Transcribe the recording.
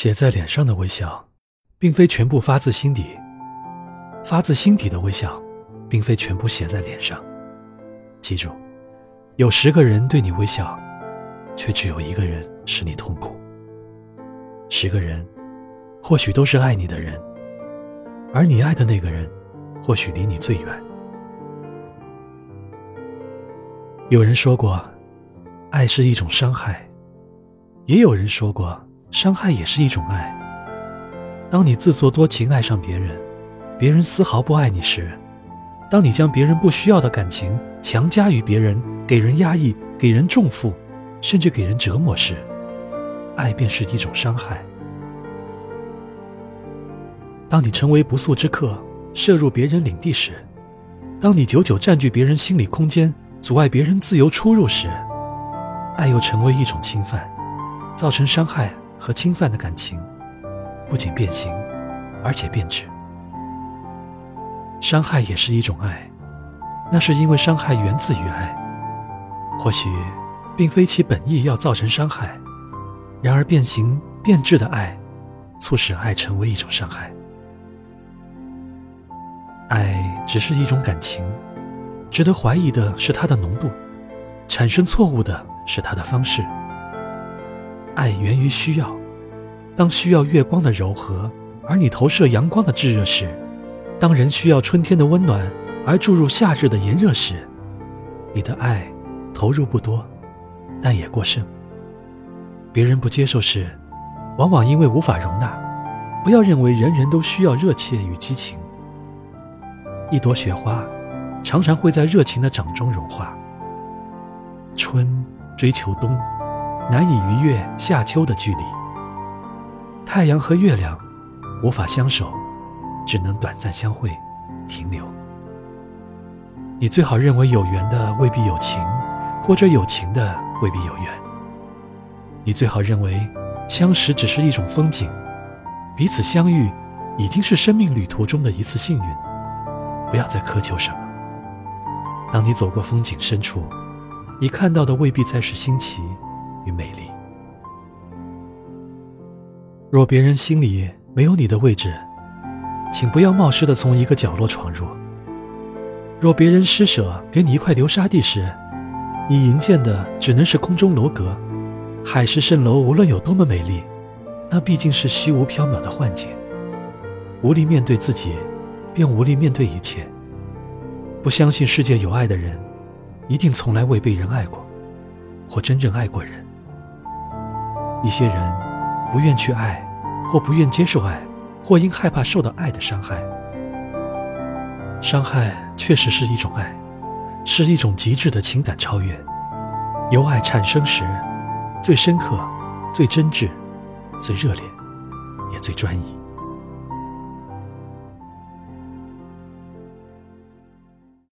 写在脸上的微笑，并非全部发自心底；发自心底的微笑，并非全部写在脸上。记住，有十个人对你微笑，却只有一个人使你痛苦。十个人，或许都是爱你的人，而你爱的那个人，或许离你最远。有人说过，爱是一种伤害；也有人说过。伤害也是一种爱。当你自作多情爱上别人，别人丝毫不爱你时；当你将别人不需要的感情强加于别人，给人压抑，给人重负，甚至给人折磨时，爱便是一种伤害。当你成为不速之客，射入别人领地时；当你久久占据别人心理空间，阻碍别人自由出入时，爱又成为一种侵犯，造成伤害。和侵犯的感情，不仅变形，而且变质。伤害也是一种爱，那是因为伤害源自于爱。或许，并非其本意要造成伤害，然而变形变质的爱，促使爱成为一种伤害。爱只是一种感情，值得怀疑的是它的浓度，产生错误的是它的方式。爱源于需要，当需要月光的柔和，而你投射阳光的炙热时；当人需要春天的温暖，而注入夏日的炎热时，你的爱投入不多，但也过剩。别人不接受时，往往因为无法容纳。不要认为人人都需要热切与激情。一朵雪花，常常会在热情的掌中融化。春追求冬。难以逾越夏秋的距离，太阳和月亮无法相守，只能短暂相会，停留。你最好认为有缘的未必有情，或者有情的未必有缘。你最好认为相识只是一种风景，彼此相遇已经是生命旅途中的一次幸运。不要再苛求什么。当你走过风景深处，你看到的未必再是新奇。若别人心里没有你的位置，请不要冒失的从一个角落闯入。若别人施舍给你一块流沙地时，你迎见的只能是空中楼阁。海市蜃楼无论有多么美丽，那毕竟是虚无缥缈的幻境。无力面对自己，便无力面对一切。不相信世界有爱的人，一定从来未被人爱过，或真正爱过人。一些人不愿去爱，或不愿接受爱，或因害怕受到爱的伤害。伤害确实是一种爱，是一种极致的情感超越。由爱产生时，最深刻、最真挚、最热烈，也最专一。